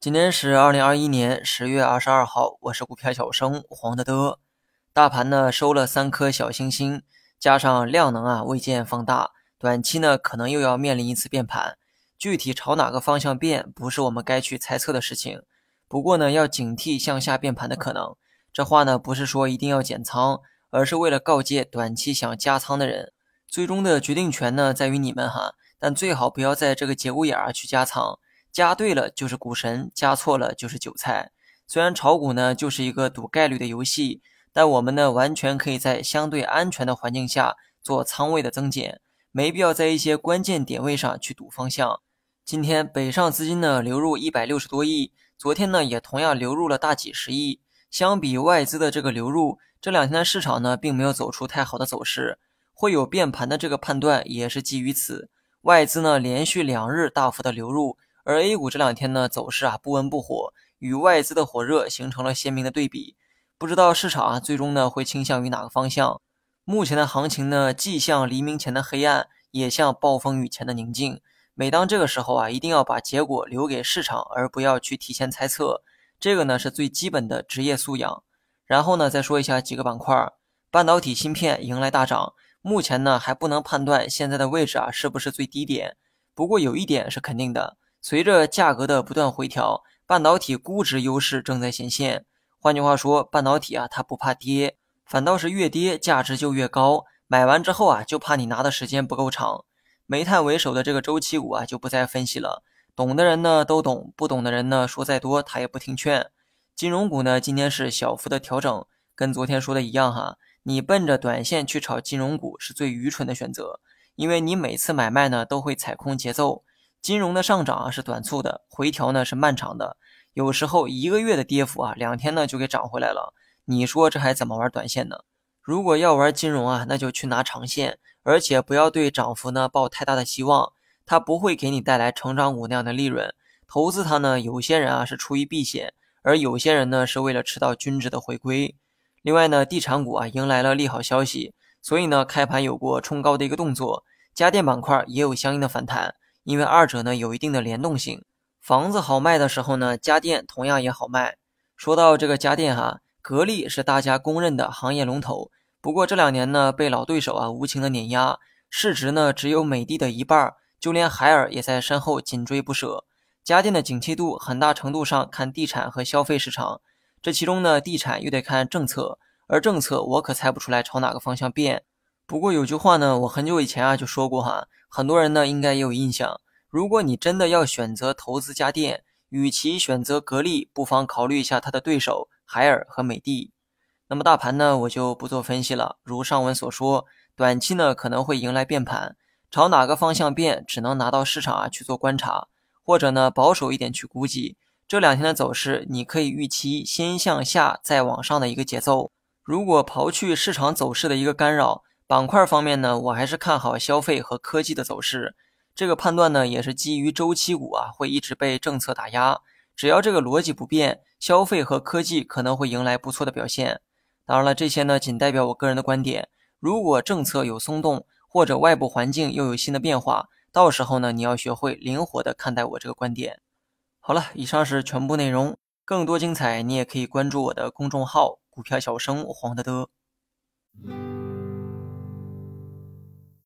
今天是二零二一年十月二十二号，我是股票小生黄德德。大盘呢收了三颗小星星，加上量能啊未见放大，短期呢可能又要面临一次变盘。具体朝哪个方向变，不是我们该去猜测的事情。不过呢，要警惕向下变盘的可能。这话呢不是说一定要减仓，而是为了告诫短期想加仓的人，最终的决定权呢在于你们哈。但最好不要在这个节骨眼儿去加仓。加对了就是股神，加错了就是韭菜。虽然炒股呢就是一个赌概率的游戏，但我们呢完全可以在相对安全的环境下做仓位的增减，没必要在一些关键点位上去赌方向。今天北上资金呢流入一百六十多亿，昨天呢也同样流入了大几十亿。相比外资的这个流入，这两天的市场呢并没有走出太好的走势，会有变盘的这个判断也是基于此。外资呢连续两日大幅的流入。而 A 股这两天呢走势啊不温不火，与外资的火热形成了鲜明的对比。不知道市场啊最终呢会倾向于哪个方向？目前的行情呢既像黎明前的黑暗，也像暴风雨前的宁静。每当这个时候啊，一定要把结果留给市场，而不要去提前猜测。这个呢是最基本的职业素养。然后呢再说一下几个板块，半导体芯片迎来大涨。目前呢还不能判断现在的位置啊是不是最低点。不过有一点是肯定的。随着价格的不断回调，半导体估值优势正在显现。换句话说，半导体啊，它不怕跌，反倒是越跌价值就越高。买完之后啊，就怕你拿的时间不够长。煤炭为首的这个周期股啊，就不再分析了。懂的人呢都懂，不懂的人呢说再多他也不听劝。金融股呢，今天是小幅的调整，跟昨天说的一样哈，你奔着短线去炒金融股是最愚蠢的选择，因为你每次买卖呢都会踩空节奏。金融的上涨啊是短促的，回调呢是漫长的，有时候一个月的跌幅啊，两天呢就给涨回来了。你说这还怎么玩短线呢？如果要玩金融啊，那就去拿长线，而且不要对涨幅呢抱太大的希望，它不会给你带来成长股那样的利润。投资它呢，有些人啊是出于避险，而有些人呢是为了吃到均值的回归。另外呢，地产股啊迎来了利好消息，所以呢开盘有过冲高的一个动作，家电板块也有相应的反弹。因为二者呢有一定的联动性，房子好卖的时候呢，家电同样也好卖。说到这个家电哈，格力是大家公认的行业龙头，不过这两年呢被老对手啊无情的碾压，市值呢只有美的的一半，就连海尔也在身后紧追不舍。家电的景气度很大程度上看地产和消费市场，这其中呢地产又得看政策，而政策我可猜不出来朝哪个方向变。不过有句话呢，我很久以前啊就说过哈。很多人呢应该也有印象。如果你真的要选择投资家电，与其选择格力，不妨考虑一下它的对手海尔和美的。那么大盘呢，我就不做分析了。如上文所说，短期呢可能会迎来变盘，朝哪个方向变，只能拿到市场啊去做观察，或者呢保守一点去估计。这两天的走势，你可以预期先向下再往上的一个节奏。如果刨去市场走势的一个干扰，板块方面呢，我还是看好消费和科技的走势。这个判断呢，也是基于周期股啊会一直被政策打压。只要这个逻辑不变，消费和科技可能会迎来不错的表现。当然了，这些呢仅代表我个人的观点。如果政策有松动，或者外部环境又有新的变化，到时候呢你要学会灵活的看待我这个观点。好了，以上是全部内容。更多精彩，你也可以关注我的公众号“股票小生黄德德”。